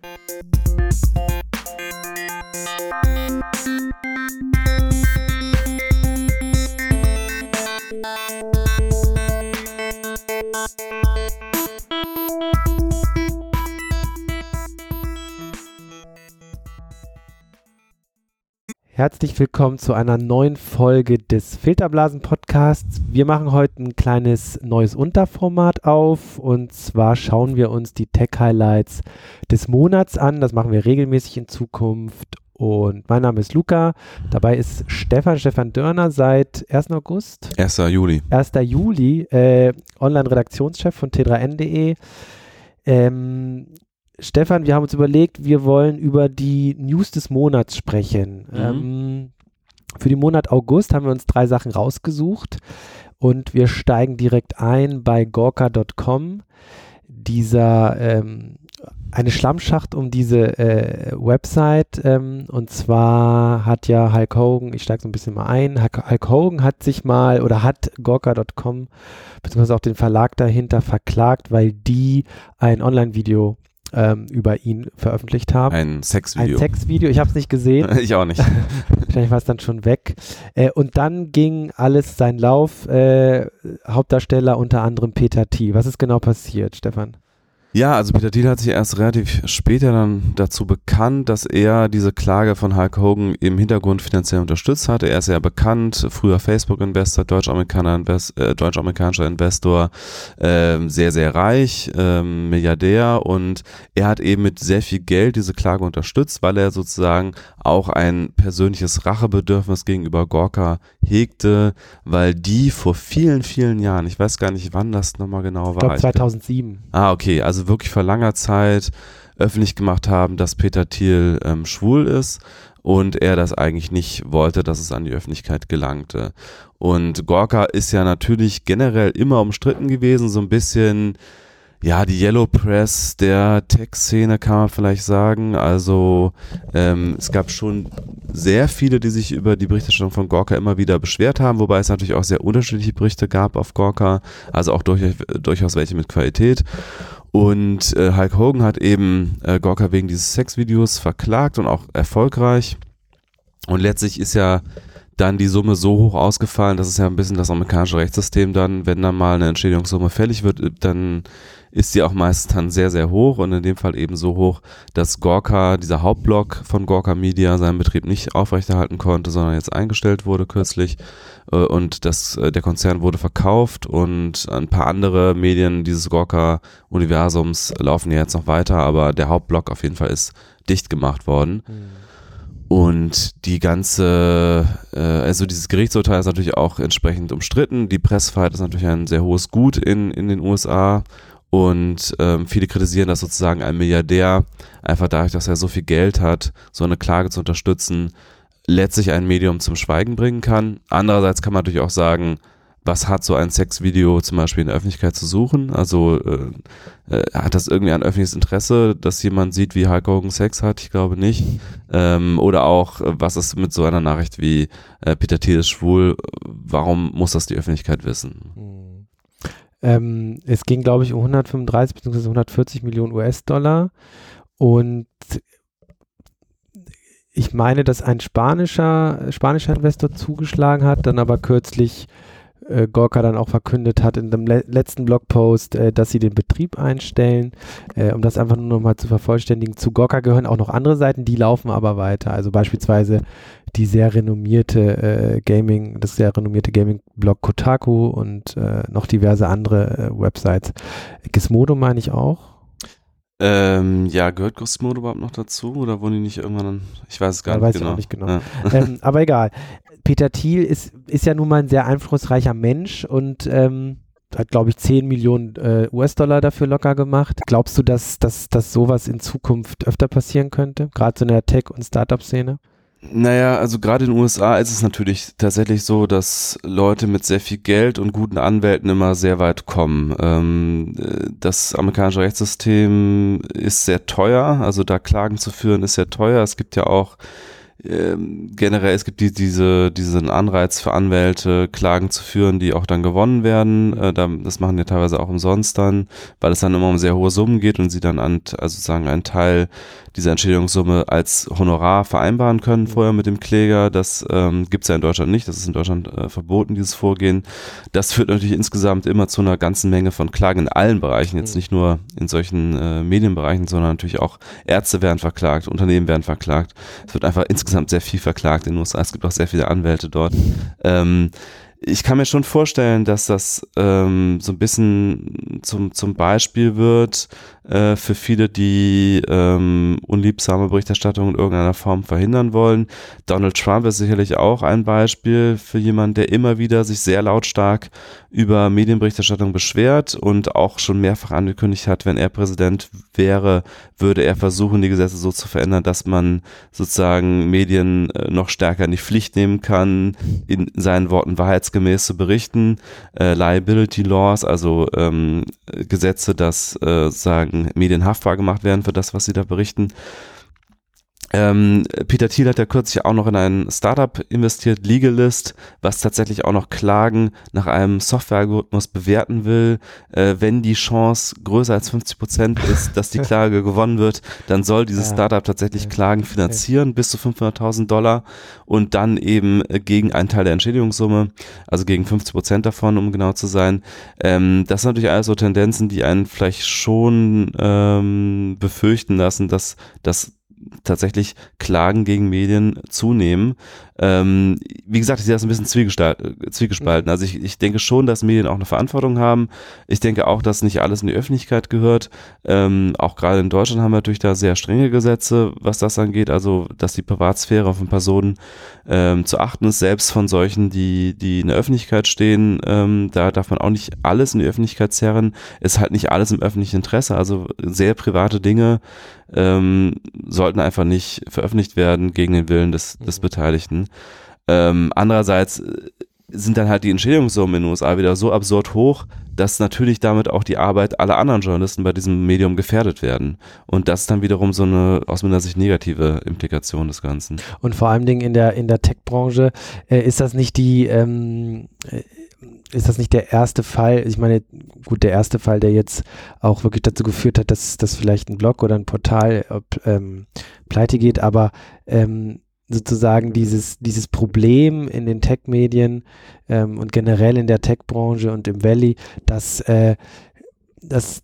Música Herzlich willkommen zu einer neuen Folge des Filterblasen Podcasts. Wir machen heute ein kleines neues Unterformat auf und zwar schauen wir uns die Tech Highlights des Monats an. Das machen wir regelmäßig in Zukunft. Und mein Name ist Luca. Dabei ist Stefan, Stefan Dörner seit 1. August. 1. Juli. 1. Juli, äh, Online-Redaktionschef von t3n.de. Ähm, Stefan, wir haben uns überlegt, wir wollen über die News des Monats sprechen. Mhm. Ähm, für den Monat August haben wir uns drei Sachen rausgesucht und wir steigen direkt ein bei gorka.com. Dieser ähm, eine Schlammschacht um diese äh, Website ähm, und zwar hat ja Hulk Hogan, ich steige so ein bisschen mal ein, Hulk Hogan hat sich mal oder hat Gorka.com beziehungsweise auch den Verlag dahinter verklagt, weil die ein Online-Video ähm, über ihn veröffentlicht haben. Ein Sexvideo. Ein Sexvideo, ich habe es nicht gesehen. ich auch nicht. Wahrscheinlich war es dann schon weg. Äh, und dann ging alles seinen Lauf. Äh, Hauptdarsteller unter anderem Peter T. Was ist genau passiert, Stefan? Ja, also Peter Thiel hat sich erst relativ später dann dazu bekannt, dass er diese Klage von Hulk Hogan im Hintergrund finanziell unterstützt hatte. Er ist ja bekannt, früher Facebook-Investor, deutsch-amerikanischer Invest, äh, deutsch Investor, äh, sehr, sehr reich, äh, Milliardär und er hat eben mit sehr viel Geld diese Klage unterstützt, weil er sozusagen auch ein persönliches Rachebedürfnis gegenüber Gorka hegte, weil die vor vielen, vielen Jahren, ich weiß gar nicht, wann das nochmal genau war. Ich glaube 2007. Ah, okay, also also wirklich vor langer Zeit öffentlich gemacht haben, dass Peter Thiel ähm, schwul ist und er das eigentlich nicht wollte, dass es an die Öffentlichkeit gelangte. Und Gorka ist ja natürlich generell immer umstritten gewesen, so ein bisschen ja, die Yellow Press der Tech-Szene kann man vielleicht sagen. Also ähm, es gab schon sehr viele, die sich über die Berichterstattung von Gorka immer wieder beschwert haben, wobei es natürlich auch sehr unterschiedliche Berichte gab auf Gorka, also auch durch, durchaus welche mit Qualität. Und äh, Hulk Hogan hat eben äh, Gorka wegen dieses Sexvideos verklagt und auch erfolgreich. Und letztlich ist ja dann die Summe so hoch ausgefallen, das ist ja ein bisschen das amerikanische Rechtssystem dann, wenn dann mal eine Entschädigungssumme fällig wird, dann ist sie auch meist dann sehr, sehr hoch und in dem Fall eben so hoch, dass Gorka, dieser Hauptblock von Gorka Media, seinen Betrieb nicht aufrechterhalten konnte, sondern jetzt eingestellt wurde kürzlich äh, und das, äh, der Konzern wurde verkauft und ein paar andere Medien dieses Gorka-Universums laufen ja jetzt noch weiter, aber der Hauptblock auf jeden Fall ist dicht gemacht worden. Mhm. Und die ganze, äh, also dieses Gerichtsurteil ist natürlich auch entsprechend umstritten. Die Pressfreiheit ist natürlich ein sehr hohes Gut in, in den USA und ähm, viele kritisieren, dass sozusagen ein Milliardär einfach dadurch, dass er so viel Geld hat, so eine Klage zu unterstützen, letztlich ein Medium zum Schweigen bringen kann. Andererseits kann man natürlich auch sagen, was hat so ein Sexvideo zum Beispiel in der Öffentlichkeit zu suchen? Also äh, äh, hat das irgendwie ein öffentliches Interesse, dass jemand sieht, wie Hulk Hogan Sex hat? Ich glaube nicht. Ähm, oder auch, was ist mit so einer Nachricht wie äh, Peter Thiel ist schwul? Warum muss das die Öffentlichkeit wissen? Hm. Ähm, es ging, glaube ich, um 135 bzw. 140 Millionen US-Dollar. Und ich meine, dass ein spanischer, spanischer Investor zugeschlagen hat, dann aber kürzlich äh, Gorka dann auch verkündet hat in dem le letzten Blogpost, äh, dass sie den Betrieb einstellen. Äh, um das einfach nur nochmal zu vervollständigen. Zu Gorka gehören auch noch andere Seiten, die laufen aber weiter. Also beispielsweise die sehr renommierte äh, Gaming, das sehr renommierte Gaming-Blog Kotaku und äh, noch diverse andere äh, Websites. Gizmodo meine ich auch. Ähm, ja, gehört Gizmodo überhaupt noch dazu oder wurden die nicht irgendwann, ich weiß es gar ja, nicht, weiß genau. Ich auch nicht genau. Ja. Ähm, aber egal. Peter Thiel ist, ist ja nun mal ein sehr einflussreicher Mensch und ähm, hat, glaube ich, 10 Millionen äh, US-Dollar dafür locker gemacht. Glaubst du, dass, dass, dass sowas in Zukunft öfter passieren könnte? Gerade so in der Tech- und Startup-Szene? Naja, also gerade in den USA ist es natürlich tatsächlich so, dass Leute mit sehr viel Geld und guten Anwälten immer sehr weit kommen. Ähm, äh, das amerikanische Rechtssystem ist sehr teuer, also da Klagen zu führen ist sehr teuer. Es gibt ja auch ähm, generell, es gibt die, diese, diesen Anreiz für Anwälte, Klagen zu führen, die auch dann gewonnen werden. Äh, das machen die teilweise auch umsonst dann, weil es dann immer um sehr hohe Summen geht und sie dann an, also sozusagen einen Teil dieser Entschädigungssumme als Honorar vereinbaren können vorher mit dem Kläger. Das ähm, gibt es ja in Deutschland nicht. Das ist in Deutschland äh, verboten, dieses Vorgehen. Das führt natürlich insgesamt immer zu einer ganzen Menge von Klagen in allen Bereichen, jetzt nicht nur in solchen äh, Medienbereichen, sondern natürlich auch Ärzte werden verklagt, Unternehmen werden verklagt. Es wird einfach insgesamt sehr viel verklagt in den USA. Es gibt auch sehr viele Anwälte dort. Ähm, ich kann mir schon vorstellen, dass das ähm, so ein bisschen zum, zum Beispiel wird äh, für viele, die ähm, unliebsame Berichterstattung in irgendeiner Form verhindern wollen. Donald Trump ist sicherlich auch ein Beispiel für jemanden, der immer wieder sich sehr lautstark über Medienberichterstattung beschwert und auch schon mehrfach angekündigt hat, wenn er Präsident wäre, würde er versuchen, die Gesetze so zu verändern, dass man sozusagen Medien äh, noch stärker in die Pflicht nehmen kann, in seinen Worten wahrheitsgemäß zu berichten. Äh, Liability Laws, also ähm, Gesetze, dass äh, sagen Medien haftbar gemacht werden für das, was sie da berichten. Ähm, Peter Thiel hat ja kürzlich auch noch in ein Startup investiert, Legalist, was tatsächlich auch noch Klagen nach einem Softwarealgorithmus bewerten will. Äh, wenn die Chance größer als 50 Prozent ist, dass die Klage gewonnen wird, dann soll dieses. Startup tatsächlich Klagen finanzieren bis zu 500.000 Dollar und dann eben äh, gegen einen Teil der Entschädigungssumme, also gegen 50 Prozent davon, um genau zu sein. Ähm, das sind natürlich alles so Tendenzen, die einen vielleicht schon ähm, befürchten lassen, dass das tatsächlich Klagen gegen Medien zunehmen. Ähm, wie gesagt, ich sehe das ein bisschen zwiegespalten. Also ich, ich denke schon, dass Medien auch eine Verantwortung haben. Ich denke auch, dass nicht alles in die Öffentlichkeit gehört. Ähm, auch gerade in Deutschland haben wir natürlich da sehr strenge Gesetze, was das angeht. Also, dass die Privatsphäre von Personen ähm, zu achten ist, selbst von solchen, die, die in der Öffentlichkeit stehen. Ähm, da darf man auch nicht alles in die Öffentlichkeit zerren. Ist halt nicht alles im öffentlichen Interesse. Also sehr private Dinge ähm, sollten einfach nicht veröffentlicht werden gegen den Willen des, des mhm. Ähm, andererseits äh, sind dann halt die Entschädigungssummen in den USA wieder so absurd hoch, dass natürlich damit auch die Arbeit aller anderen Journalisten bei diesem Medium gefährdet werden. Und das ist dann wiederum so eine aus meiner Sicht negative Implikation des Ganzen. Und vor allem in der, in der Tech-Branche äh, ist das nicht die, ähm, äh, ist das nicht der erste Fall? Ich meine, gut, der erste Fall, der jetzt auch wirklich dazu geführt hat, dass, dass vielleicht ein Blog oder ein Portal ähm, pleite geht, aber ähm, sozusagen dieses, dieses Problem in den Tech-Medien ähm, und generell in der Tech-Branche und im Valley, dass, äh, dass,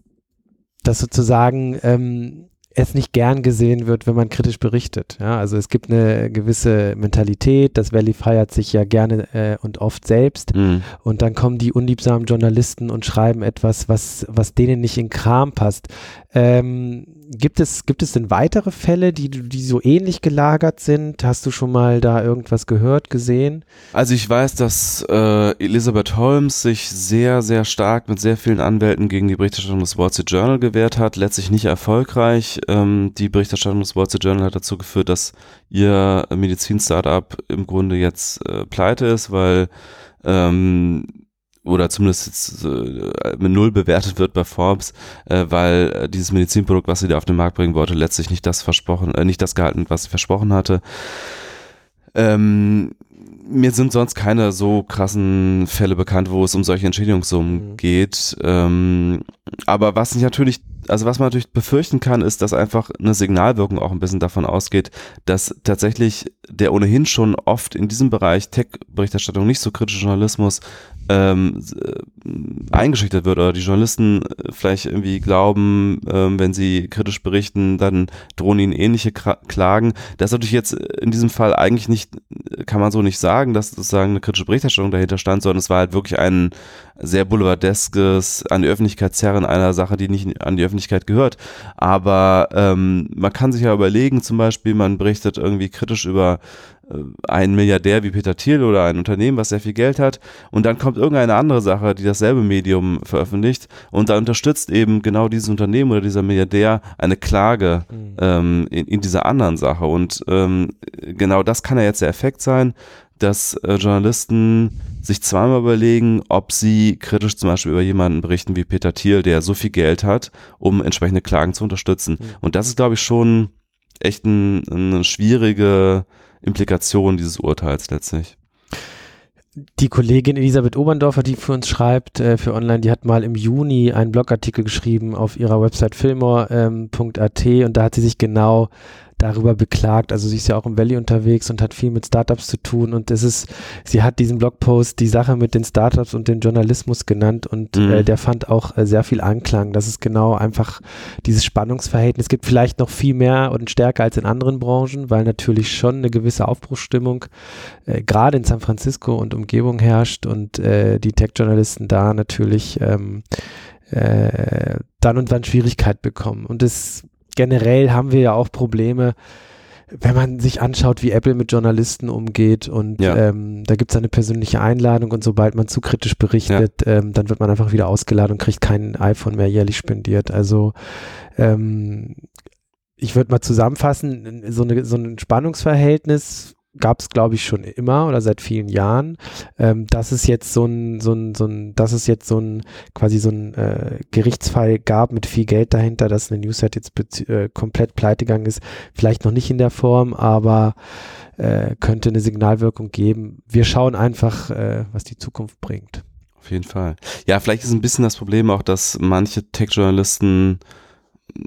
dass sozusagen ähm, es nicht gern gesehen wird, wenn man kritisch berichtet. Ja, also es gibt eine gewisse Mentalität, das Valley feiert sich ja gerne äh, und oft selbst mhm. und dann kommen die unliebsamen Journalisten und schreiben etwas, was, was denen nicht in Kram passt. Ähm, gibt es, gibt es denn weitere Fälle, die, die so ähnlich gelagert sind? Hast du schon mal da irgendwas gehört, gesehen? Also ich weiß, dass äh, Elizabeth Holmes sich sehr, sehr stark mit sehr vielen Anwälten gegen die Berichterstattung des Wall Street Journal gewehrt hat, letztlich nicht erfolgreich. Ähm, die Berichterstattung des Wall Street Journal hat dazu geführt, dass ihr Medizin-Startup im Grunde jetzt äh, pleite ist, weil ähm, oder zumindest jetzt, äh, mit null bewertet wird bei Forbes, äh, weil äh, dieses Medizinprodukt, was sie da auf den Markt bringen wollte, letztlich nicht das versprochen, äh, nicht das gehalten, was sie versprochen hatte. Ähm, mir sind sonst keine so krassen Fälle bekannt, wo es um solche Entschädigungssummen mhm. geht. Ähm, aber was ich natürlich, also was man natürlich befürchten kann, ist, dass einfach eine Signalwirkung auch ein bisschen davon ausgeht, dass tatsächlich der ohnehin schon oft in diesem Bereich Tech-Berichterstattung nicht so kritische Journalismus ähm, äh, eingeschüchtert wird oder die Journalisten äh, vielleicht irgendwie glauben, ähm, wenn sie kritisch berichten, dann drohen ihnen ähnliche Klagen. Das ist natürlich jetzt in diesem Fall eigentlich nicht, kann man so nicht sagen, dass sozusagen eine kritische Berichterstattung dahinter stand, sondern es war halt wirklich ein sehr boulevardeskes an die Öffentlichkeit zerren einer Sache, die nicht an die Öffentlichkeit gehört. Aber ähm, man kann sich ja überlegen, zum Beispiel, man berichtet irgendwie kritisch über äh, ein Milliardär wie Peter Thiel oder ein Unternehmen, was sehr viel Geld hat und dann kommt irgendeine andere Sache, die dasselbe Medium veröffentlicht und da unterstützt eben genau dieses Unternehmen oder dieser Milliardär eine Klage mhm. ähm, in, in, dieser anderen Sache und ähm, genau das kann ja jetzt der Effekt sein, dass äh, Journalisten sich zweimal überlegen, ob sie kritisch zum Beispiel über jemanden berichten wie Peter Thiel, der so viel Geld hat, um entsprechende Klagen zu unterstützen. Mhm. Und das ist, glaube ich, schon echt ein, eine schwierige Implikationen dieses Urteils letztlich die Kollegin Elisabeth Oberndorfer, die für uns schreibt, äh, für online, die hat mal im Juni einen Blogartikel geschrieben auf ihrer Website fillmore.at ähm, und da hat sie sich genau darüber beklagt. Also sie ist ja auch im Valley unterwegs und hat viel mit Startups zu tun und es ist, sie hat diesen Blogpost die Sache mit den Startups und dem Journalismus genannt und mhm. äh, der fand auch äh, sehr viel Anklang. Das ist genau einfach dieses Spannungsverhältnis. Es gibt vielleicht noch viel mehr und stärker als in anderen Branchen, weil natürlich schon eine gewisse Aufbruchsstimmung äh, gerade in San Francisco und Umgebung herrscht und äh, die Tech-Journalisten da natürlich ähm, äh, dann und wann Schwierigkeit bekommen. Und es generell haben wir ja auch Probleme, wenn man sich anschaut, wie Apple mit Journalisten umgeht und ja. ähm, da gibt es eine persönliche Einladung und sobald man zu kritisch berichtet, ja. ähm, dann wird man einfach wieder ausgeladen und kriegt kein iPhone mehr jährlich spendiert. Also ähm, ich würde mal zusammenfassen, so, eine, so ein Spannungsverhältnis gab es, glaube ich, schon immer oder seit vielen Jahren. Ähm, dass es jetzt so ein, so ein, so ein, dass es jetzt so ein quasi so ein äh, Gerichtsfall gab mit viel Geld dahinter, dass eine Newsset jetzt äh, komplett pleite gegangen ist, vielleicht noch nicht in der Form, aber äh, könnte eine Signalwirkung geben. Wir schauen einfach, äh, was die Zukunft bringt. Auf jeden Fall. Ja, vielleicht ist ein bisschen das Problem auch, dass manche Tech-Journalisten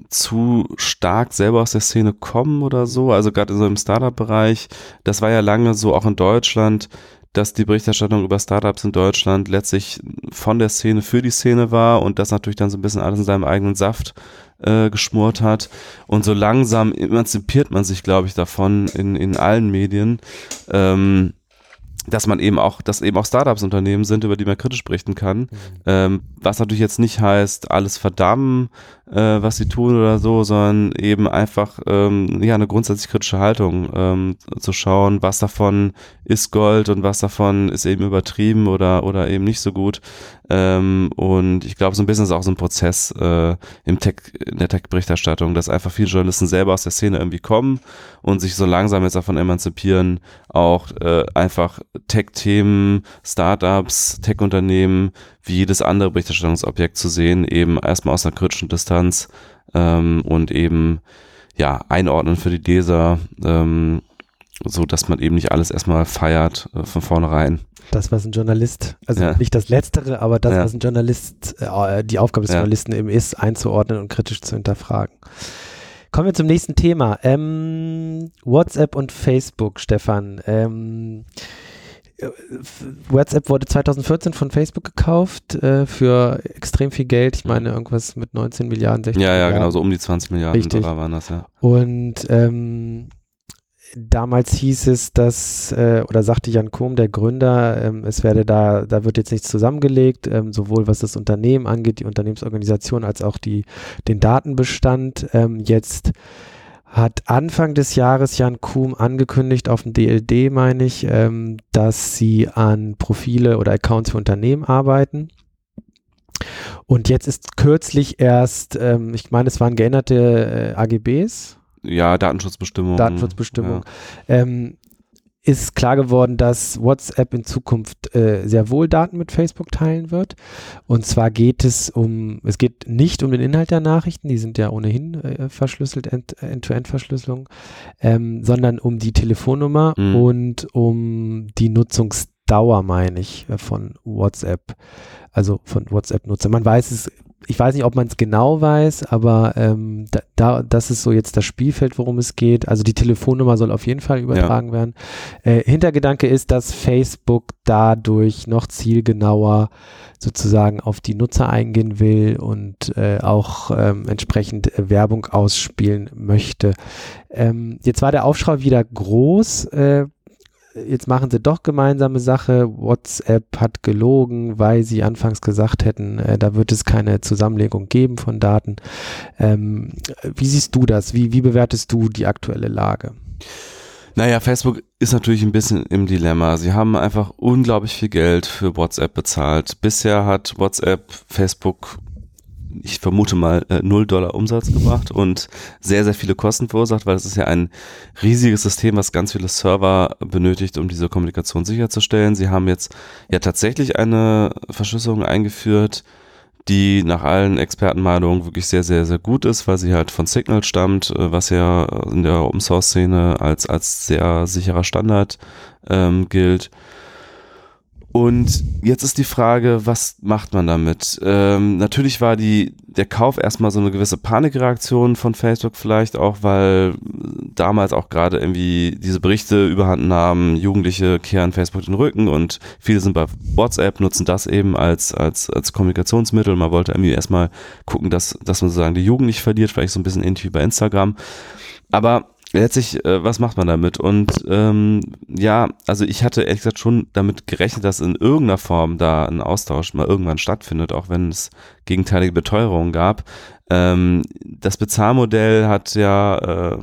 zu stark selber aus der Szene kommen oder so. Also gerade so einem Startup-Bereich, das war ja lange so auch in Deutschland, dass die Berichterstattung über Startups in Deutschland letztlich von der Szene für die Szene war und das natürlich dann so ein bisschen alles in seinem eigenen Saft äh, geschmort hat. Und so langsam emanzipiert man sich, glaube ich, davon in, in allen Medien. Ähm, dass man eben auch, dass eben auch Startups Unternehmen sind, über die man kritisch berichten kann. Mhm. Ähm, was natürlich jetzt nicht heißt, alles verdammen, äh, was sie tun oder so, sondern eben einfach ähm, ja eine grundsätzlich kritische Haltung ähm, zu schauen, was davon ist Gold und was davon ist eben übertrieben oder oder eben nicht so gut. Ähm, und ich glaube, so ein bisschen ist auch so ein Prozess äh, im Tech, in der Tech-Berichterstattung, dass einfach viele Journalisten selber aus der Szene irgendwie kommen und sich so langsam jetzt davon emanzipieren, auch äh, einfach Tech-Themen, Startups, Tech-Unternehmen wie jedes andere Berichterstattungsobjekt zu sehen, eben erstmal aus einer kritischen Distanz ähm, und eben ja einordnen für die Leser, ähm, so dass man eben nicht alles erstmal feiert äh, von vornherein. Das, was ein Journalist, also ja. nicht das Letztere, aber das, ja. was ein Journalist, äh, die Aufgabe des ja. Journalisten eben ist, einzuordnen und kritisch zu hinterfragen. Kommen wir zum nächsten Thema. Ähm, WhatsApp und Facebook, Stefan. Ähm, WhatsApp wurde 2014 von Facebook gekauft äh, für extrem viel Geld. Ich meine, irgendwas mit 19 Milliarden, 16 Ja, ja, Milliarden. genau, so um die 20 Milliarden Richtig. Dollar waren das, ja. Und ähm, damals hieß es, dass, äh, oder sagte Jan Kohm, der Gründer, ähm, es werde da, da wird jetzt nichts zusammengelegt, ähm, sowohl was das Unternehmen angeht, die Unternehmensorganisation, als auch die, den Datenbestand. Ähm, jetzt hat Anfang des Jahres Jan Kuhm angekündigt auf dem DLD, meine ich, ähm, dass sie an Profile oder Accounts für Unternehmen arbeiten. Und jetzt ist kürzlich erst, ähm, ich meine, es waren geänderte äh, AGBs. Ja, Datenschutzbestimmungen. Datenschutzbestimmungen. Ja. Ähm, ist klar geworden, dass WhatsApp in Zukunft äh, sehr wohl Daten mit Facebook teilen wird. Und zwar geht es um, es geht nicht um den Inhalt der Nachrichten, die sind ja ohnehin äh, verschlüsselt, End-to-End-Verschlüsselung, ähm, sondern um die Telefonnummer mhm. und um die Nutzungsdauer, meine ich, äh, von WhatsApp, also von WhatsApp-Nutzern. Man weiß es ich weiß nicht, ob man es genau weiß, aber ähm, da, da, das ist so jetzt das Spielfeld, worum es geht. Also die Telefonnummer soll auf jeden Fall übertragen ja. werden. Äh, Hintergedanke ist, dass Facebook dadurch noch zielgenauer sozusagen auf die Nutzer eingehen will und äh, auch ähm, entsprechend Werbung ausspielen möchte. Ähm, jetzt war der Aufschrei wieder groß. Äh, jetzt machen sie doch gemeinsame Sache. WhatsApp hat gelogen, weil sie anfangs gesagt hätten, äh, da wird es keine Zusammenlegung geben von Daten. Ähm, wie siehst du das? Wie, wie bewertest du die aktuelle Lage? Naja, Facebook ist natürlich ein bisschen im Dilemma. Sie haben einfach unglaublich viel Geld für WhatsApp bezahlt. Bisher hat WhatsApp Facebook ich vermute mal, äh, 0 Dollar Umsatz gebracht und sehr, sehr viele Kosten verursacht, weil es ist ja ein riesiges System, was ganz viele Server benötigt, um diese Kommunikation sicherzustellen. Sie haben jetzt ja tatsächlich eine Verschlüsselung eingeführt, die nach allen Expertenmeinungen wirklich sehr, sehr, sehr gut ist, weil sie halt von Signal stammt, äh, was ja in der Open Source Szene als, als sehr sicherer Standard ähm, gilt. Und jetzt ist die Frage, was macht man damit? Ähm, natürlich war die, der Kauf erstmal so eine gewisse Panikreaktion von Facebook vielleicht auch, weil damals auch gerade irgendwie diese Berichte überhand nahmen, Jugendliche kehren Facebook den Rücken und viele sind bei WhatsApp, nutzen das eben als, als, als Kommunikationsmittel. Man wollte irgendwie erstmal gucken, dass, dass man sozusagen die Jugend nicht verliert, vielleicht so ein bisschen ähnlich wie bei Instagram. Aber letztlich, äh, was macht man damit? Und ähm, ja, also ich hatte ehrlich gesagt schon damit gerechnet, dass in irgendeiner Form da ein Austausch mal irgendwann stattfindet, auch wenn es gegenteilige Beteuerungen gab. Ähm, das Bezahlmodell hat ja äh,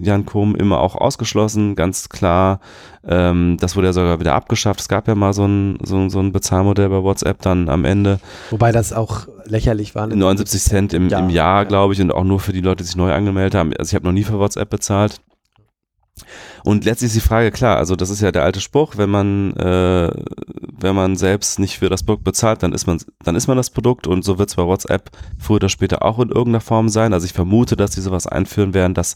Jan Kohm immer auch ausgeschlossen, ganz klar. Ähm, das wurde ja sogar wieder abgeschafft. Es gab ja mal so ein, so, so ein Bezahlmodell bei WhatsApp dann am Ende. Wobei das auch lächerlich war. 79 Cent im Jahr, im Jahr glaube ich, und auch nur für die Leute, die sich neu angemeldet haben. Also ich habe noch nie für WhatsApp bezahlt. Und letztlich ist die Frage klar, also das ist ja der alte Spruch, wenn man, äh, wenn man selbst nicht für das Produkt bezahlt, dann ist man, dann ist man das Produkt und so wird es bei WhatsApp früher oder später auch in irgendeiner Form sein. Also ich vermute, dass die sowas einführen werden, dass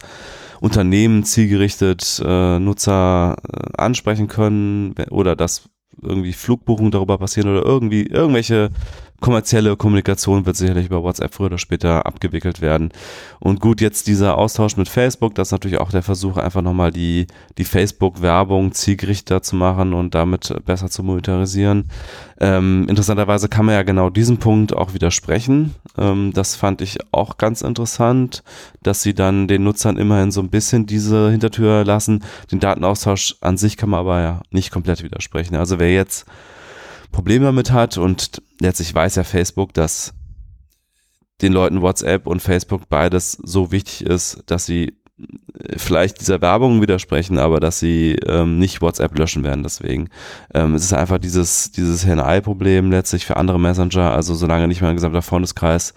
Unternehmen zielgerichtet äh, Nutzer äh, ansprechen können oder dass irgendwie Flugbuchungen darüber passieren oder irgendwie irgendwelche kommerzielle Kommunikation wird sicherlich über WhatsApp früher oder später abgewickelt werden. Und gut, jetzt dieser Austausch mit Facebook, das ist natürlich auch der Versuch, einfach nochmal die, die Facebook-Werbung zielgerichter zu machen und damit besser zu monetarisieren. Ähm, interessanterweise kann man ja genau diesen Punkt auch widersprechen. Ähm, das fand ich auch ganz interessant, dass sie dann den Nutzern immerhin so ein bisschen diese Hintertür lassen. Den Datenaustausch an sich kann man aber ja nicht komplett widersprechen. Also wer jetzt Probleme damit hat und letztlich weiß ja Facebook, dass den Leuten WhatsApp und Facebook beides so wichtig ist, dass sie äh, vielleicht dieser Werbung widersprechen, aber dass sie ähm, nicht WhatsApp löschen werden. Deswegen ähm, es ist einfach dieses dieses Henne-Ei-Problem letztlich für andere Messenger. Also solange nicht mein gesamter Freundeskreis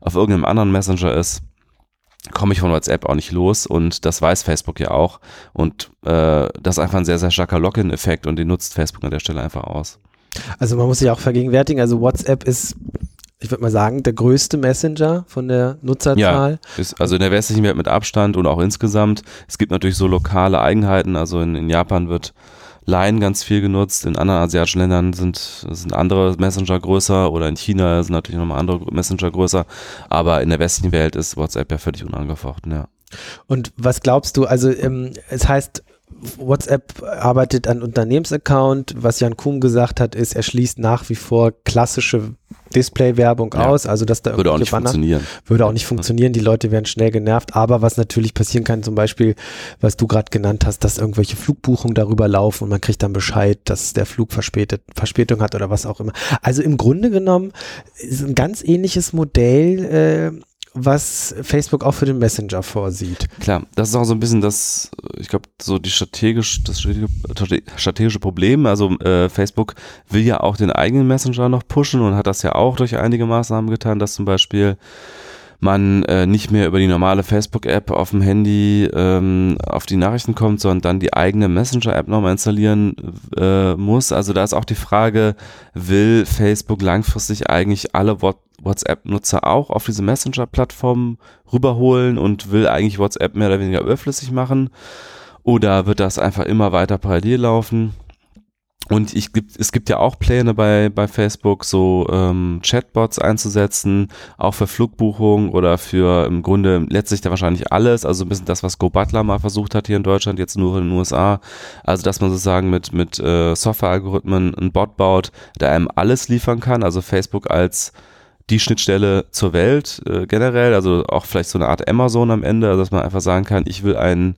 auf irgendeinem anderen Messenger ist, komme ich von WhatsApp auch nicht los und das weiß Facebook ja auch und äh, das ist einfach ein sehr sehr starker Login-Effekt und den nutzt Facebook an der Stelle einfach aus. Also man muss sich auch vergegenwärtigen, also WhatsApp ist, ich würde mal sagen, der größte Messenger von der Nutzerzahl. Ja, ist also in der westlichen Welt mit Abstand und auch insgesamt. Es gibt natürlich so lokale Eigenheiten, also in, in Japan wird Line ganz viel genutzt, in anderen asiatischen Ländern sind, sind andere Messenger größer oder in China sind natürlich nochmal andere Messenger größer, aber in der westlichen Welt ist WhatsApp ja völlig unangefochten, ja. Und was glaubst du, also ähm, es heißt, WhatsApp arbeitet an Unternehmensaccount. Was Jan Kuhn gesagt hat, ist, er schließt nach wie vor klassische Display-Werbung ja. aus. Also, dass da würde auch nicht Banner, funktionieren. Würde auch nicht funktionieren. Die Leute werden schnell genervt. Aber was natürlich passieren kann, zum Beispiel, was du gerade genannt hast, dass irgendwelche Flugbuchungen darüber laufen und man kriegt dann Bescheid, dass der Flug verspätet, Verspätung hat oder was auch immer. Also im Grunde genommen ist ein ganz ähnliches Modell äh, was Facebook auch für den Messenger vorsieht. Klar, das ist auch so ein bisschen das, ich glaube, so die strategisch, das strategische Problem. Also äh, Facebook will ja auch den eigenen Messenger noch pushen und hat das ja auch durch einige Maßnahmen getan, dass zum Beispiel man äh, nicht mehr über die normale Facebook-App auf dem Handy ähm, auf die Nachrichten kommt, sondern dann die eigene Messenger-App nochmal installieren äh, muss. Also da ist auch die Frage, will Facebook langfristig eigentlich alle WhatsApp-Nutzer auch auf diese Messenger-Plattform rüberholen und will eigentlich WhatsApp mehr oder weniger überflüssig machen? Oder wird das einfach immer weiter parallel laufen? Und ich gibt, es gibt ja auch Pläne bei, bei Facebook, so ähm, Chatbots einzusetzen, auch für Flugbuchungen oder für im Grunde letztlich da wahrscheinlich alles, also ein bisschen das, was Go Butler mal versucht hat hier in Deutschland, jetzt nur in den USA. Also dass man sozusagen mit, mit äh, Software-Algorithmen einen Bot baut, der einem alles liefern kann, also Facebook als die Schnittstelle zur Welt äh, generell, also auch vielleicht so eine Art Amazon am Ende, also dass man einfach sagen kann, ich will einen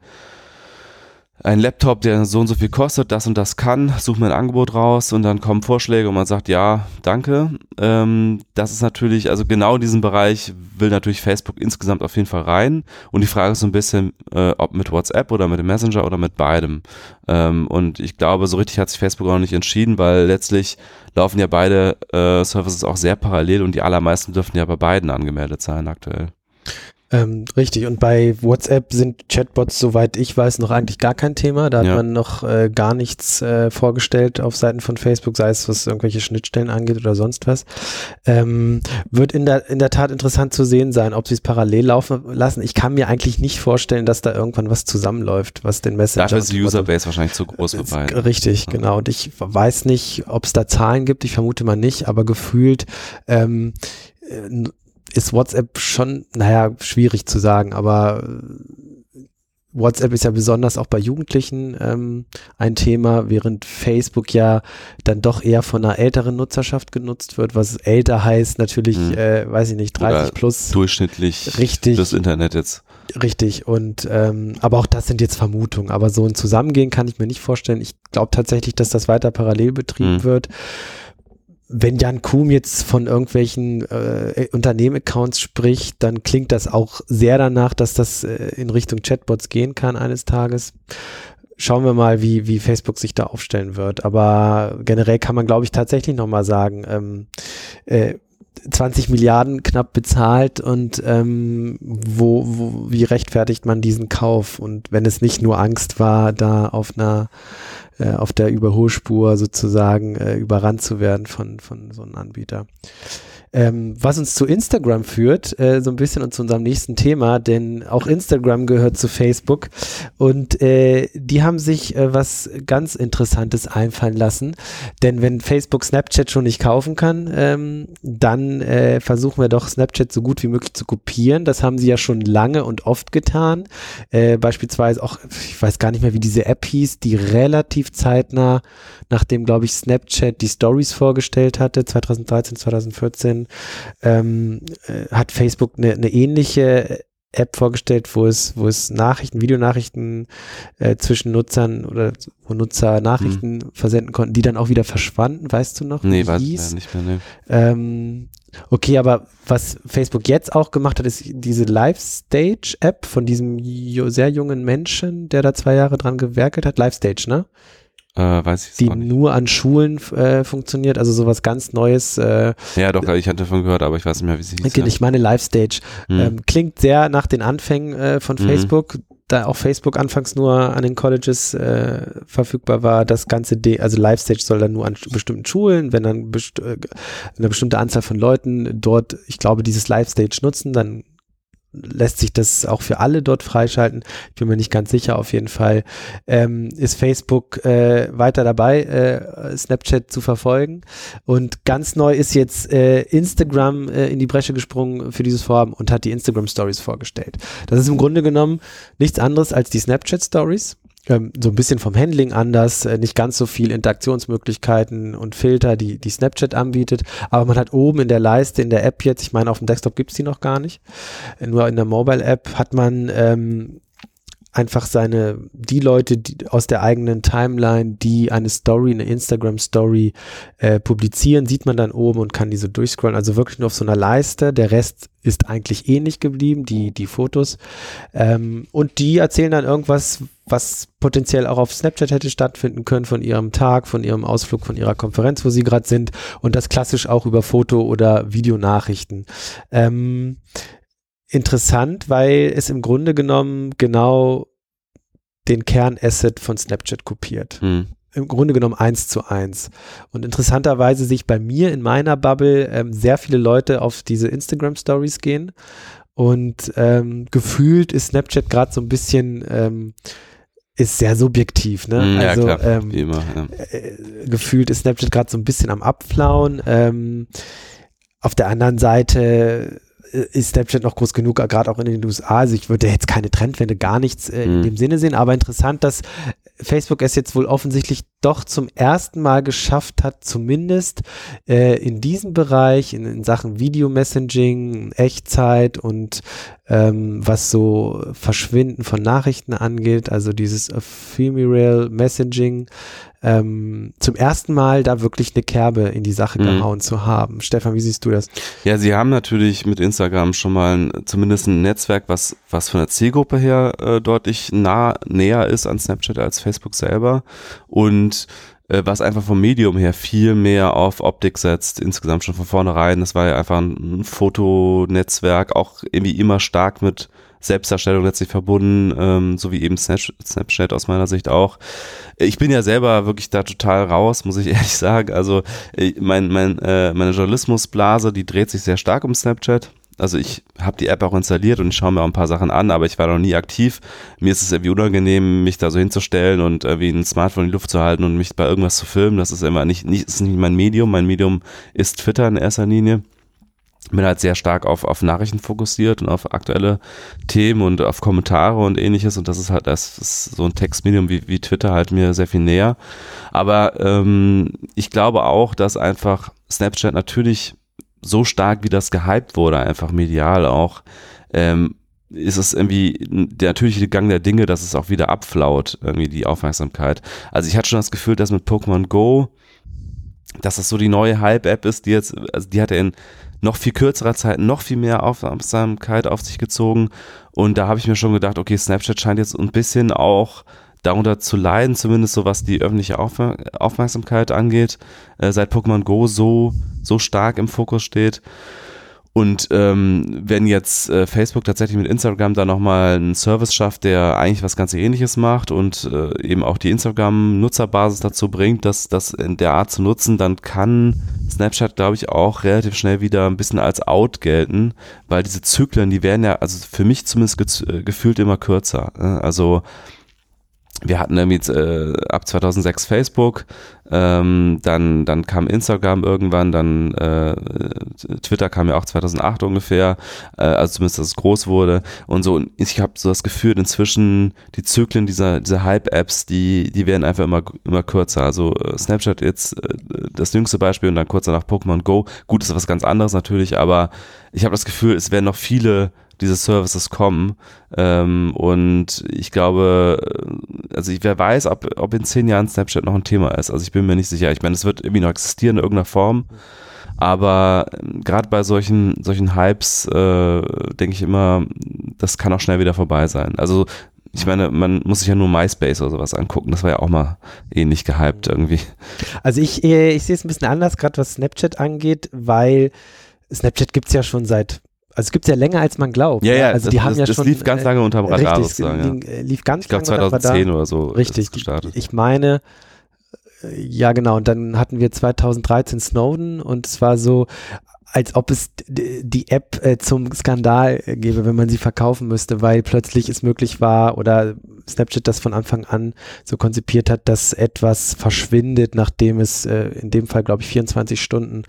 ein Laptop, der so und so viel kostet, das und das kann, such mir ein Angebot raus und dann kommen Vorschläge und man sagt, ja, danke. Ähm, das ist natürlich, also genau diesen Bereich will natürlich Facebook insgesamt auf jeden Fall rein. Und die Frage ist so ein bisschen, äh, ob mit WhatsApp oder mit dem Messenger oder mit beidem. Ähm, und ich glaube, so richtig hat sich Facebook auch noch nicht entschieden, weil letztlich laufen ja beide äh, Services auch sehr parallel und die allermeisten dürften ja bei beiden angemeldet sein aktuell. Ähm, richtig, und bei WhatsApp sind Chatbots, soweit ich weiß, noch eigentlich gar kein Thema. Da hat Ja. man noch äh, gar nichts äh, vorgestellt auf Seiten von Facebook, sei es was irgendwelche Schnittstellen angeht oder sonst was. Ähm, wird in der, in der Tat interessant zu sehen sein, ob sie es parallel laufen lassen. Ich kann mir eigentlich nicht vorstellen, dass da irgendwann was zusammenläuft, was den Messenger Dafür ist die Userbase wahrscheinlich zu groß für beide. Richtig, Ja. genau. Und ich weiß nicht, ob es da Zahlen gibt. Ich vermute mal nicht, aber gefühlt ähm, äh, ist WhatsApp schon, naja, schwierig zu sagen, aber äh, WhatsApp ist ja besonders auch bei Jugendlichen ähm, ein Thema, während Facebook ja dann doch eher von einer älteren Nutzerschaft genutzt wird, was älter heißt natürlich, Mhm. äh, weiß ich nicht, 30 Oder plus. Durchschnittlich Richtig. das Internet jetzt. Richtig, und ähm, aber auch das sind jetzt Vermutungen. Aber so ein Zusammengehen kann ich mir nicht vorstellen. Ich glaube tatsächlich, dass das weiter parallel betrieben Mhm. wird. Wenn Jan Kuhn jetzt von irgendwelchen äh, Unternehmen-Accounts spricht, dann klingt das auch sehr danach, dass das äh, in Richtung Chatbots gehen kann eines Tages. Schauen wir mal, wie, wie Facebook sich da aufstellen wird. Aber generell kann man, glaube ich, tatsächlich nochmal sagen, ähm, äh, 20 Milliarden knapp bezahlt und ähm, wo, wo, wie rechtfertigt man diesen Kauf? Und wenn es nicht nur Angst war, da auf einer, äh, auf der Überholspur sozusagen äh, überrannt zu werden von, von so einem Anbieter. Ähm, was uns zu Instagram führt, äh, so ein bisschen und zu unserem nächsten Thema, denn auch Instagram gehört zu Facebook und äh, die haben sich äh, was ganz Interessantes einfallen lassen, denn wenn Facebook Snapchat schon nicht kaufen kann, ähm, dann äh, versuchen wir doch Snapchat so gut wie möglich zu kopieren. Das haben sie ja schon lange und oft getan. Äh, beispielsweise auch, ich weiß gar nicht mehr, wie diese App hieß, die relativ zeitnah, nachdem, glaube ich, Snapchat die Stories vorgestellt hatte, 2013, 2014, ähm, äh, hat Facebook eine, eine ähnliche App vorgestellt, wo es, wo es Nachrichten, Videonachrichten äh, zwischen Nutzern oder wo Nutzer Nachrichten versenden konnten, die dann auch wieder verschwanden, weißt du noch? Nee, weiß ich nicht mehr. Nee. Ähm, okay, aber was Facebook jetzt auch gemacht hat, ist diese Live-Stage-App von diesem sehr jungen Menschen, der da zwei Jahre dran gewerkelt hat. Live-Stage, ne? Äh, weiß ich Die nur an Schulen äh, funktioniert, also sowas ganz Neues. Äh, Ja, doch, ich hatte davon gehört, aber ich weiß nicht mehr, wie sie hieß. okay, ich meine Live-Stage. ja. Hm. Ähm, klingt sehr nach den Anfängen äh, von Mhm. Facebook, da auch Facebook anfangs nur an den Colleges äh, verfügbar war. Das ganze, De also Live-Stage soll dann nur an bestimmten Schulen, wenn dann best äh, eine bestimmte Anzahl von Leuten dort, ich glaube, dieses Live-Stage nutzen, dann lässt sich das auch für alle dort freischalten. Ich bin mir nicht ganz sicher. Auf jeden Fall ähm, ist Facebook äh, weiter dabei, äh, Snapchat zu verfolgen. Und ganz neu ist jetzt äh, Instagram äh, in die Bresche gesprungen für dieses Vorhaben und hat die Instagram Stories vorgestellt. Das ist im Grunde genommen nichts anderes als die Snapchat Stories. Ähm, so ein bisschen vom Handling anders, äh, nicht ganz so viel Interaktionsmöglichkeiten und Filter, die, die Snapchat anbietet. Aber man hat oben in der Leiste, in der App jetzt, ich meine, auf dem Desktop gibt's die noch gar nicht, äh, nur in der Mobile-App hat man ähm, einfach seine, die Leute die aus der eigenen Timeline, die eine Story, eine Instagram-Story äh, publizieren, sieht man dann oben und kann diese durchscrollen. Also wirklich nur auf so einer Leiste. Der Rest ist eigentlich ähnlich geblieben, die, die Fotos. Ähm, und die erzählen dann irgendwas, was potenziell auch auf Snapchat hätte stattfinden können, von ihrem Tag, von ihrem Ausflug, von ihrer Konferenz, wo sie gerade sind. Und das klassisch auch über Foto- oder Videonachrichten. Ähm, interessant, weil es im Grunde genommen genau den Kernasset von Snapchat kopiert. Hm. Im Grunde genommen eins zu eins. Und interessanterweise sich bei mir in meiner Bubble ähm, sehr viele Leute auf diese Instagram Stories gehen. Und ähm, gefühlt ist Snapchat gerade so ein bisschen, ähm, ist sehr subjektiv, ne? Hm, ja, also klar, ähm, immer. Ja. äh, gefühlt ist Snapchat gerade so ein bisschen am Abflauen. Ähm, auf der anderen Seite ist Snapchat noch groß genug, gerade auch in den USA. Also ich würde jetzt keine Trendwende, gar nichts äh, in Mhm. dem Sinne sehen, aber interessant, dass Facebook es jetzt wohl offensichtlich doch zum ersten Mal geschafft hat, zumindest äh, in diesem Bereich, in, in Sachen Video-Messaging, Echtzeit und ähm, was so Verschwinden von Nachrichten angeht, also dieses Ephemeral Messaging, ähm, zum ersten Mal da wirklich eine Kerbe in die Sache Mhm. gehauen zu haben. Stefan, wie siehst du das? Ja, sie haben natürlich mit Instagram schon mal ein, zumindest ein Netzwerk, was, was von der Zielgruppe her äh, deutlich nah, näher ist an Snapchat als Facebook selber. Und äh, was einfach vom Medium her viel mehr auf Optik setzt, insgesamt schon von vornherein. Das war ja einfach ein Fotonetzwerk, auch irgendwie immer stark mit Selbstdarstellung letztlich verbunden, ähm, so wie eben Snapchat aus meiner Sicht auch. Ich bin ja selber wirklich da total raus, muss ich ehrlich sagen. Also äh, mein, mein, äh, meine Journalismusblase, die dreht sich sehr stark um Snapchat. Also ich habe die App auch installiert und ich schaue mir auch ein paar Sachen an, aber ich war noch nie aktiv. Mir ist es irgendwie unangenehm, mich da so hinzustellen und irgendwie ein Smartphone in die Luft zu halten und mich bei irgendwas zu filmen. Das ist immer nicht, nicht, ist nicht mein Medium. Mein Medium ist Twitter in erster Linie bin halt sehr stark auf, auf Nachrichten fokussiert und auf aktuelle Themen und auf Kommentare und ähnliches und das ist halt das ist so ein Textmedium wie, wie Twitter halt mir sehr viel näher. Aber ähm, ich glaube auch, dass einfach Snapchat natürlich so stark, wie das gehypt wurde, einfach medial auch, ähm, ist es irgendwie der natürliche Gang der Dinge, dass es auch wieder abflaut, irgendwie die Aufmerksamkeit. Also ich hatte schon das Gefühl, dass mit Pokémon Go, dass das so die neue Hype-App ist, die jetzt, also die hat er in noch viel kürzerer Zeit noch viel mehr Aufmerksamkeit auf sich gezogen. Und da habe ich mir schon gedacht, okay, Snapchat scheint jetzt ein bisschen auch darunter zu leiden, zumindest so was die öffentliche Aufmerksamkeit angeht, äh, seit Pokémon Go so, so stark im Fokus steht. Und ähm, wenn jetzt äh, Facebook tatsächlich mit Instagram da nochmal einen Service schafft, der eigentlich was ganz ähnliches macht und äh, eben auch die Instagram-Nutzerbasis dazu bringt, das, das in der Art zu nutzen, dann kann Snapchat, glaube ich, auch relativ schnell wieder ein bisschen als out gelten, weil diese Zyklen, die werden ja, also für mich zumindest äh, gefühlt immer kürzer. Ne? Also wir hatten irgendwie äh, ab 2006 Facebook, ähm, dann, dann kam Instagram irgendwann, dann äh, Twitter kam ja auch 2008 ungefähr, äh, also zumindest, dass es groß wurde und so. Und ich habe so das Gefühl, inzwischen die Zyklen dieser, dieser Hype-Apps, die, die werden einfach immer, immer kürzer. Also äh, Snapchat jetzt äh, das jüngste Beispiel und dann kurz danach Pokémon Go. Gut, ist was ganz anderes natürlich, aber ich habe das Gefühl, es werden noch viele diese Services kommen. Ähm, und ich glaube, also wer weiß, ob, ob in zehn Jahren Snapchat noch ein Thema ist. Also ich bin mir nicht sicher. Ich meine, es wird irgendwie noch existieren in irgendeiner Form. Aber ähm, gerade bei solchen, solchen Hypes äh, denke ich immer, das kann auch schnell wieder vorbei sein. Also ich meine, man muss sich ja nur MySpace oder sowas angucken. Das war ja auch mal ähnlich gehypt irgendwie. Also ich, äh, ich sehe es ein bisschen anders, gerade was Snapchat angeht, weil Snapchat gibt es ja schon seit also es gibt es ja länger, als man glaubt. Ja, ja, also das, die haben das, ja das schon, lief ganz lange unterm Radar richtig, sozusagen. Ja. Lief ganz ich glaube lange 2010 oder so. Richtig, gestartet. Ich meine, äh, ja genau, und dann hatten wir 2013 Snowden und es war so, als ob es die App äh, zum Skandal gäbe, wenn man sie verkaufen müsste, weil plötzlich es möglich war oder Snapchat das von Anfang an so konzipiert hat, dass etwas verschwindet, nachdem es äh, in dem Fall, glaube ich, 24 Stunden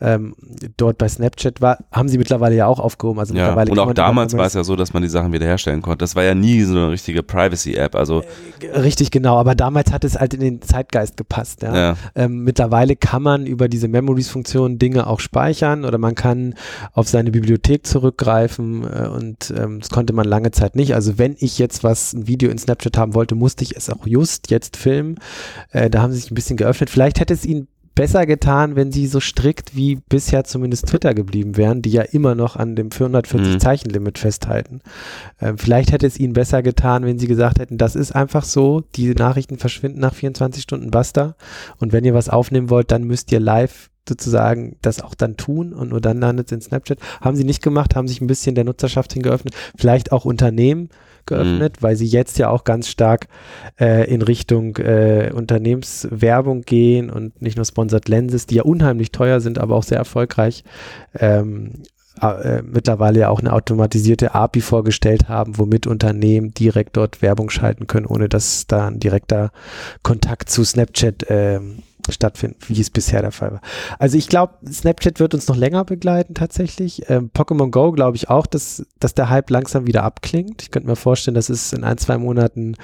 ähm, dort bei Snapchat war. Haben sie mittlerweile ja auch aufgehoben. Also ja, mittlerweile und auch damals war es ja so, dass man die Sachen wiederherstellen konnte. Das war ja nie so eine richtige Privacy-App. Also äh, richtig, genau. Aber damals hat es halt in den Zeitgeist gepasst. Ja. ja. Ähm, mittlerweile kann man über diese Memories-Funktion Dinge auch speichern oder man kann auf seine Bibliothek zurückgreifen äh, und ähm, das konnte man lange Zeit nicht. Also wenn ich jetzt was, ein Video in Snapchat haben wollte, musste ich es auch just jetzt filmen. Äh, da haben sie sich ein bisschen geöffnet. Vielleicht hätte es ihnen besser getan, wenn sie so strikt wie bisher zumindest Twitter geblieben wären, die ja immer noch an dem 440 mhm. Zeichen Limit festhalten. Ähm, vielleicht hätte es ihnen besser getan, wenn sie gesagt hätten, das ist einfach so, die Nachrichten verschwinden nach 24 Stunden basta und wenn ihr was aufnehmen wollt, dann müsst ihr live sozusagen das auch dann tun und nur dann landet es in Snapchat. Haben sie nicht gemacht, haben sich ein bisschen der Nutzerschaft hingeöffnet, vielleicht auch Unternehmen geöffnet, mhm. weil sie jetzt ja auch ganz stark äh, in Richtung äh, Unternehmenswerbung gehen und nicht nur Sponsored Lenses, die ja unheimlich teuer sind, aber auch sehr erfolgreich. Ähm, äh, mittlerweile ja auch eine automatisierte API vorgestellt haben, womit Unternehmen direkt dort Werbung schalten können, ohne dass da ein direkter Kontakt zu Snapchat ähm, stattfinden, wie es bisher der Fall war. Also ich glaube, Snapchat wird uns noch länger begleiten tatsächlich. Ähm, Pokémon Go glaube ich auch, dass, dass der Hype langsam wieder abklingt. Ich könnte mir vorstellen, dass es in ein, zwei Monaten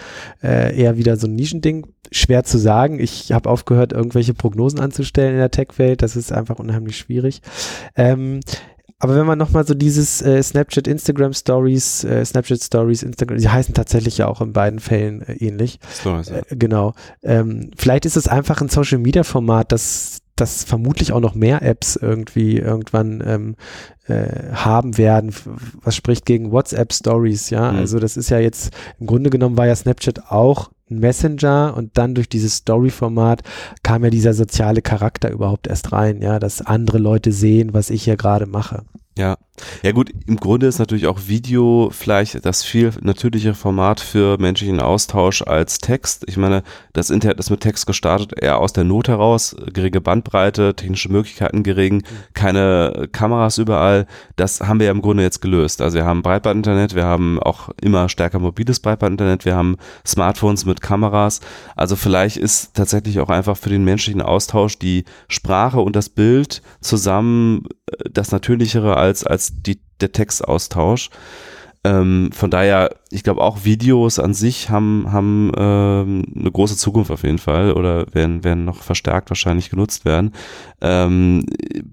äh, eher wieder so ein Nischending. Schwer zu sagen. Ich habe aufgehört, irgendwelche Prognosen anzustellen in der Tech-Welt. Das ist einfach unheimlich schwierig. Ähm, aber wenn man nochmal so dieses äh, Snapchat, Instagram Stories, äh, Snapchat Stories, Instagram, die heißen tatsächlich ja auch in beiden Fällen äh, ähnlich. Stories, ja. Äh, genau. Ähm, vielleicht ist es einfach ein Social Media Format, das das vermutlich auch noch mehr Apps irgendwie irgendwann ähm, äh, haben werden. Was spricht gegen WhatsApp Stories, ja? Mhm. Also das ist ja jetzt, im Grunde genommen war ja Snapchat auch Messenger und dann durch dieses Story-Format kam ja dieser soziale Charakter überhaupt erst rein, ja, dass andere Leute sehen, was ich hier gerade mache. Ja. Ja gut, im Grunde ist natürlich auch Video vielleicht das viel natürlichere Format für menschlichen Austausch als Text. Ich meine, das Internet ist mit Text gestartet, eher aus der Not heraus, geringe Bandbreite, technische Möglichkeiten gering, keine Kameras überall. Das haben wir ja im Grunde jetzt gelöst. Also wir haben Breitbandinternet, wir haben auch immer stärker mobiles Breitbandinternet, wir haben Smartphones mit Kameras. Also vielleicht ist tatsächlich auch einfach für den menschlichen Austausch die Sprache und das Bild zusammen äh, das natürlichere als, als die, der Textaustausch. Ähm, von daher, ich glaube auch Videos an sich haben, haben ähm, eine große Zukunft auf jeden Fall oder werden, werden noch verstärkt wahrscheinlich genutzt werden. Ähm,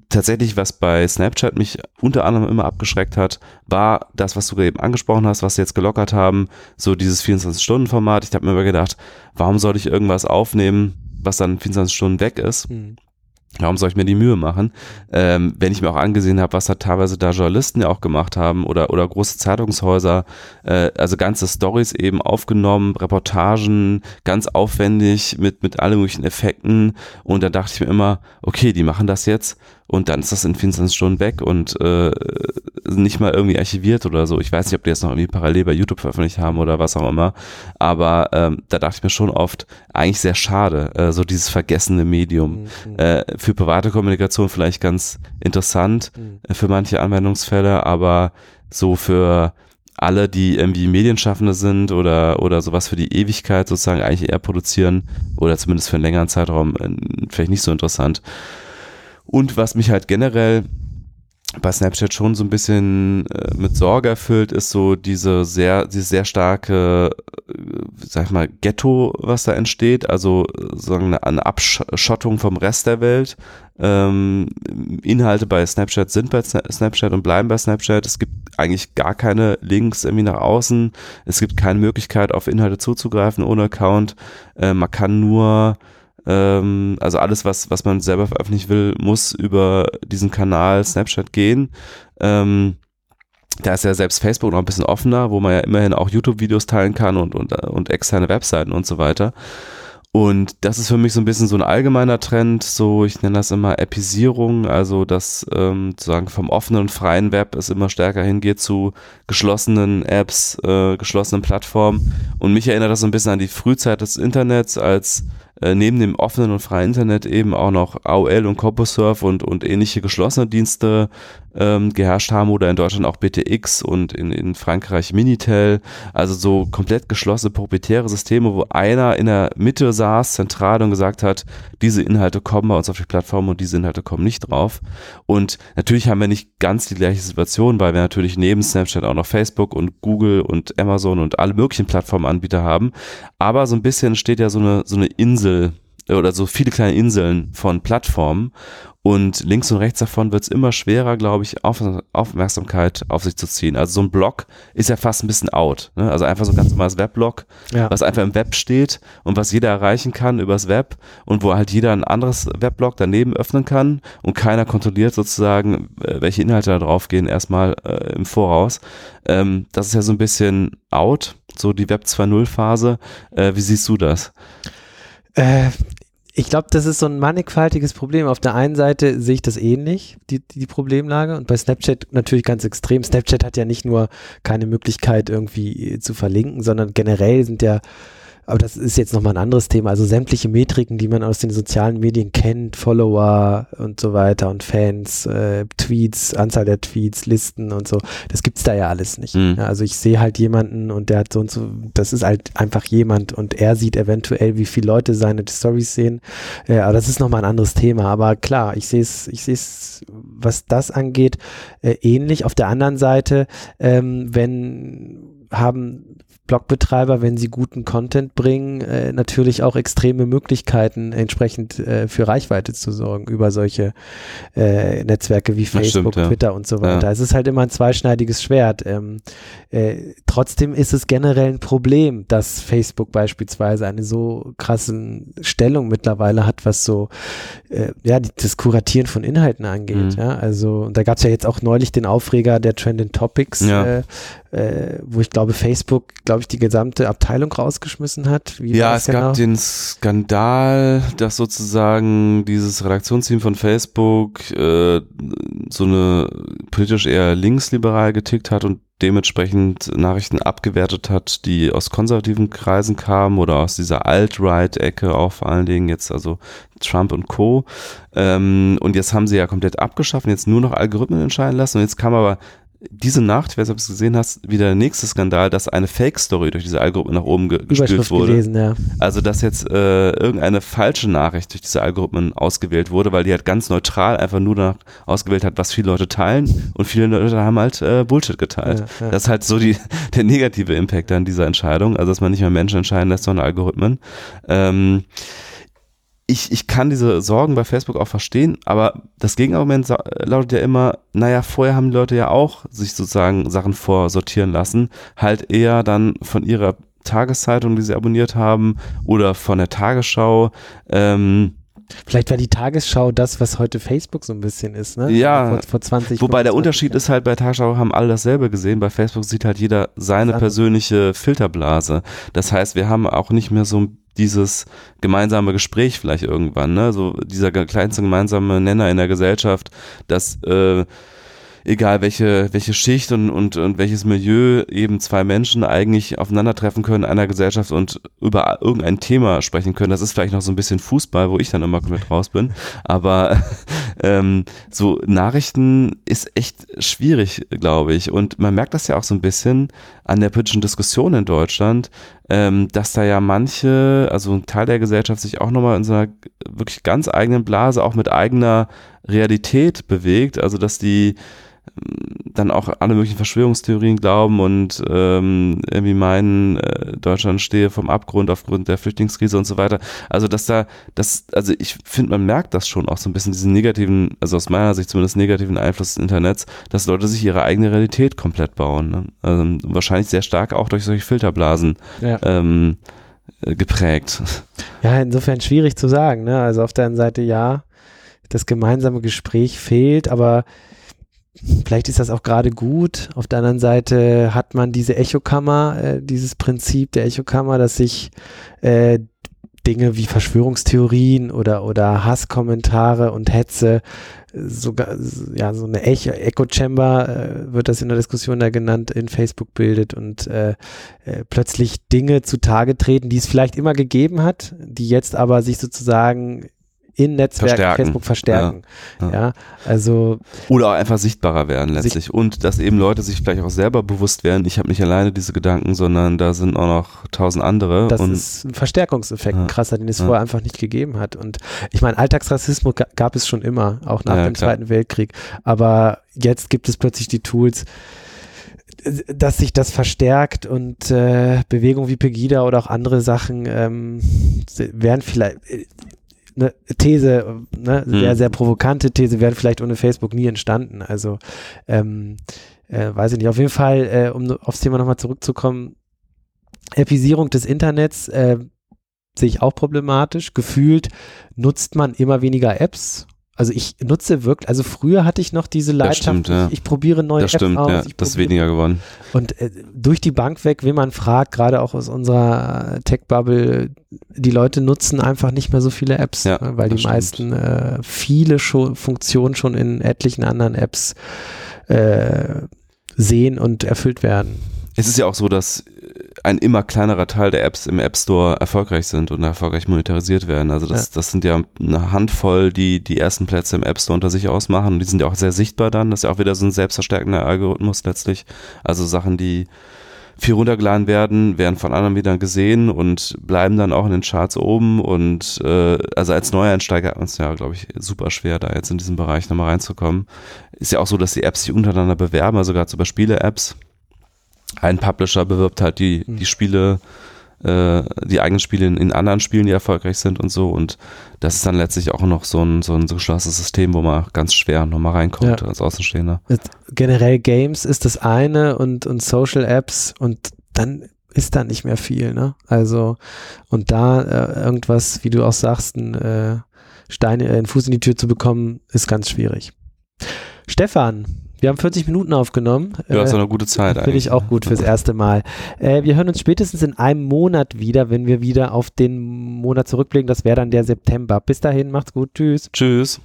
tatsächlich, was bei Snapchat mich unter anderem immer abgeschreckt hat, war das, was du eben angesprochen hast, was sie jetzt gelockert haben, so dieses 24-Stunden-Format. Ich habe mir immer gedacht, warum soll ich irgendwas aufnehmen, was dann 24 Stunden weg ist? Mhm. Warum soll ich mir die Mühe machen? Ähm, wenn ich mir auch angesehen habe, was da teilweise da Journalisten ja auch gemacht haben oder, oder große Zeitungshäuser, äh, also ganze Stories eben aufgenommen, Reportagen, ganz aufwendig mit, mit allen möglichen Effekten. Und da dachte ich mir immer, okay, die machen das jetzt und dann ist das in 24 Stunden weg und äh, nicht mal irgendwie archiviert oder so. Ich weiß nicht, ob die jetzt noch irgendwie parallel bei YouTube veröffentlicht haben oder was auch immer. Aber ähm, da dachte ich mir schon oft, eigentlich sehr schade, äh, so dieses vergessene Medium. Mhm. Äh, für private Kommunikation vielleicht ganz interessant mhm. äh, für manche Anwendungsfälle, aber so für alle, die irgendwie Medienschaffende sind oder, oder sowas für die Ewigkeit sozusagen eigentlich eher produzieren oder zumindest für einen längeren Zeitraum äh, vielleicht nicht so interessant. Und was mich halt generell bei Snapchat schon so ein bisschen äh, mit Sorge erfüllt, ist so diese sehr, diese sehr starke, äh, sag ich mal, Ghetto, was da entsteht, also sagen eine Abschottung vom Rest der Welt. Ähm, Inhalte bei Snapchat sind bei Snapchat und bleiben bei Snapchat. Es gibt eigentlich gar keine Links irgendwie nach außen. Es gibt keine Möglichkeit, auf Inhalte zuzugreifen ohne Account. Äh, man kann nur ähm, also alles, was, was man selber veröffentlichen will, muss über diesen Kanal Snapchat gehen. Ähm, da ist ja selbst Facebook noch ein bisschen offener, wo man ja immerhin auch YouTube-Videos teilen kann und, und, und externe Webseiten und so weiter. Und das ist für mich so ein bisschen so ein allgemeiner Trend, so ich nenne das immer Episierung, also dass ähm, sozusagen vom offenen und freien Web es immer stärker hingeht zu geschlossenen Apps, äh, geschlossenen Plattformen. Und mich erinnert das so ein bisschen an die Frühzeit des Internets, als äh, neben dem offenen und freien Internet eben auch noch AOL und CompuServe und, und ähnliche geschlossene Dienste ähm, geherrscht haben oder in Deutschland auch BTX und in, in Frankreich Minitel. Also so komplett geschlossene proprietäre Systeme, wo einer in der Mitte saß, zentral und gesagt hat, diese Inhalte kommen bei uns auf die Plattform und diese Inhalte kommen nicht drauf. Und natürlich haben wir nicht ganz die gleiche Situation, weil wir natürlich neben Snapchat auch noch Facebook und Google und Amazon und alle möglichen Plattformanbieter haben. Aber so ein bisschen steht ja so eine, so eine Insel oder so viele kleine Inseln von Plattformen und links und rechts davon wird es immer schwerer, glaube ich, auf, Aufmerksamkeit auf sich zu ziehen. Also so ein Blog ist ja fast ein bisschen out. Ne? Also einfach so ein ganz normales Weblog, ja. was einfach im Web steht und was jeder erreichen kann übers Web und wo halt jeder ein anderes Weblog daneben öffnen kann und keiner kontrolliert sozusagen, äh, welche Inhalte da drauf gehen, erstmal äh, im Voraus. Ähm, das ist ja so ein bisschen out, so die Web 2.0 Phase. Äh, wie siehst du das? Äh, ich glaube, das ist so ein mannigfaltiges Problem. Auf der einen Seite sehe ich das ähnlich, die, die Problemlage, und bei Snapchat natürlich ganz extrem. Snapchat hat ja nicht nur keine Möglichkeit irgendwie zu verlinken, sondern generell sind ja aber das ist jetzt nochmal ein anderes Thema. Also sämtliche Metriken, die man aus den sozialen Medien kennt, Follower und so weiter und Fans, äh, Tweets, Anzahl der Tweets, Listen und so, das gibt's da ja alles nicht. Mhm. Also ich sehe halt jemanden und der hat so und so, das ist halt einfach jemand und er sieht eventuell, wie viele Leute seine Stories sehen. Ja, aber das ist nochmal ein anderes Thema. Aber klar, ich sehe es, ich sehe es, was das angeht, äh, ähnlich. Auf der anderen Seite, ähm, wenn haben Blogbetreiber, wenn sie guten Content bringen, äh, natürlich auch extreme Möglichkeiten, entsprechend äh, für Reichweite zu sorgen über solche äh, Netzwerke wie Facebook, stimmt, ja. Twitter und so weiter. Ja. Es ist halt immer ein zweischneidiges Schwert. Ähm, äh, trotzdem ist es generell ein Problem, dass Facebook beispielsweise eine so krasse Stellung mittlerweile hat, was so äh, ja das Kuratieren von Inhalten angeht. Mhm. Ja, also da gab es ja jetzt auch neulich den Aufreger der Trending Topics, äh, wo ich glaube Facebook, glaube glaube ich, die gesamte Abteilung rausgeschmissen hat. Wie ja, es genau? gab den Skandal, dass sozusagen dieses Redaktionsteam von Facebook äh, so eine politisch eher linksliberal getickt hat und dementsprechend Nachrichten abgewertet hat, die aus konservativen Kreisen kamen oder aus dieser Alt-Right-Ecke auch vor allen Dingen jetzt, also Trump und Co. Ähm, und jetzt haben sie ja komplett abgeschafft und jetzt nur noch Algorithmen entscheiden lassen. Und jetzt kam aber diese Nacht, ich weiß nicht, ob du es gesehen hast, wieder der nächste Skandal, dass eine Fake-Story durch diese Algorithmen nach oben ge gespült wurde. Gelesen, ja. Also, dass jetzt äh, irgendeine falsche Nachricht durch diese Algorithmen ausgewählt wurde, weil die halt ganz neutral einfach nur danach ausgewählt hat, was viele Leute teilen und viele Leute haben halt äh, Bullshit geteilt. Ja, ja. Das ist halt so die, der negative Impact an dieser Entscheidung, also dass man nicht mehr Menschen entscheiden lässt, sondern Algorithmen. Ähm, ich, ich kann diese Sorgen bei Facebook auch verstehen, aber das Gegenargument lautet ja immer, naja, vorher haben die Leute ja auch sich sozusagen Sachen vorsortieren lassen, halt eher dann von ihrer Tageszeitung, die sie abonniert haben, oder von der Tagesschau. Ähm, Vielleicht war die Tagesschau das, was heute Facebook so ein bisschen ist, ne? Ja. Vor, vor 20 Wobei der Unterschied ist halt, bei Tagesschau haben alle dasselbe gesehen. Bei Facebook sieht halt jeder seine persönliche Filterblase. Das heißt, wir haben auch nicht mehr so ein dieses gemeinsame Gespräch vielleicht irgendwann, ne? So dieser kleinste gemeinsame Nenner in der Gesellschaft, dass äh, egal welche, welche Schicht und, und, und welches Milieu eben zwei Menschen eigentlich aufeinandertreffen können in einer Gesellschaft und über irgendein Thema sprechen können. Das ist vielleicht noch so ein bisschen Fußball, wo ich dann immer mit raus bin. Aber ähm, so Nachrichten ist echt schwierig, glaube ich. Und man merkt das ja auch so ein bisschen an der politischen Diskussion in Deutschland, ähm, dass da ja manche, also ein Teil der Gesellschaft sich auch nochmal in so einer wirklich ganz eigenen Blase, auch mit eigener Realität bewegt. Also dass die dann auch alle möglichen Verschwörungstheorien glauben und ähm, irgendwie meinen, äh, Deutschland stehe vom Abgrund aufgrund der Flüchtlingskrise und so weiter. Also dass da, das, also ich finde, man merkt das schon auch so ein bisschen, diesen negativen, also aus meiner Sicht zumindest negativen Einfluss des Internets, dass Leute sich ihre eigene Realität komplett bauen. Ne? Also wahrscheinlich sehr stark auch durch solche Filterblasen ja. ähm, äh, geprägt. Ja, insofern schwierig zu sagen. Ne? Also auf der einen Seite ja, das gemeinsame Gespräch fehlt, aber Vielleicht ist das auch gerade gut. Auf der anderen Seite hat man diese Echokammer, äh, dieses Prinzip der Echokammer, dass sich äh, Dinge wie Verschwörungstheorien oder, oder Hasskommentare und Hetze sogar, ja, so eine Echo, Echo Chamber äh, wird das in der Diskussion da genannt, in Facebook bildet und äh, äh, plötzlich Dinge zutage treten, die es vielleicht immer gegeben hat, die jetzt aber sich sozusagen in Netzwerken verstärken. Facebook verstärken. Ja, ja. ja, also oder auch einfach sichtbarer werden letztlich und dass eben Leute sich vielleicht auch selber bewusst werden, ich habe nicht alleine diese Gedanken, sondern da sind auch noch tausend andere. Das ist ein Verstärkungseffekt, ein krasser, den es vorher einfach nicht gegeben hat. Und ich meine, Alltagsrassismus gab es schon immer, auch nach dem klar. Zweiten Weltkrieg. Aber jetzt gibt es plötzlich die Tools, dass sich das verstärkt und äh, Bewegungen wie Pegida oder auch andere Sachen ähm, werden vielleicht, eine These, ne, hm. sehr, sehr provokante These, wäre vielleicht ohne Facebook nie entstanden. Also, ähm, äh, weiß ich nicht. Auf jeden Fall, äh, um aufs Thema nochmal zurückzukommen, Episierung des Internets äh, sehe ich auch problematisch. Gefühlt nutzt man immer weniger Apps also ich nutze wirklich, also früher hatte ich noch diese Leidenschaft, stimmt, ja. ich, ich, probiere neue das Apps stimmt, aus. Ja, das ist weniger geworden. Und äh, durch die Bank weg, wenn man fragt, gerade auch aus unserer Tech-Bubble, die Leute nutzen einfach nicht mehr so viele Apps, ja, ne, weil die stimmt. meisten äh, viele schon, Funktionen schon in etlichen anderen Apps äh, sehen und erfüllt werden. Es ist ja auch so, dass ein immer kleinerer Teil der Apps im App Store erfolgreich sind und erfolgreich monetarisiert werden. Also das, ja. das sind ja eine Handvoll, die die ersten Plätze im App Store unter sich ausmachen und die sind ja auch sehr sichtbar dann. Das ist ja auch wieder so ein selbstverstärkender Algorithmus letztlich. Also Sachen, die viel runtergeladen werden, werden von anderen wieder gesehen und bleiben dann auch in den Charts oben und äh, also als Neueinsteiger hat man es ja, glaube ich, super schwer, da jetzt in diesen Bereich nochmal reinzukommen. Ist ja auch so, dass die Apps sich untereinander bewerben, also gerade so bei Spiele-Apps ein Publisher bewirbt halt die, die hm. Spiele, äh, die eigenen Spiele in, in, anderen Spielen, die erfolgreich sind und so. Und das ist dann letztlich auch noch so ein, so ein geschlossenes System, wo man ganz schwer nochmal reinkommt ja. als Außenstehender. Generell Games ist das eine und, und Social Apps und dann ist da nicht mehr viel, ne? Also, und da äh, irgendwas, wie du auch sagst, ein äh, Stein, äh, einen Fuß in die Tür zu bekommen, ist ganz schwierig. Stefan, Wir haben 40 Minuten aufgenommen. Ja, ist doch eine gute Zeit Finde ich auch gut fürs erste Mal. Äh, wir hören uns spätestens in einem Monat wieder, wenn wir wieder auf den Monat zurückblicken. Das wäre dann der September. Bis dahin, macht's gut. Tschüss. Tschüss.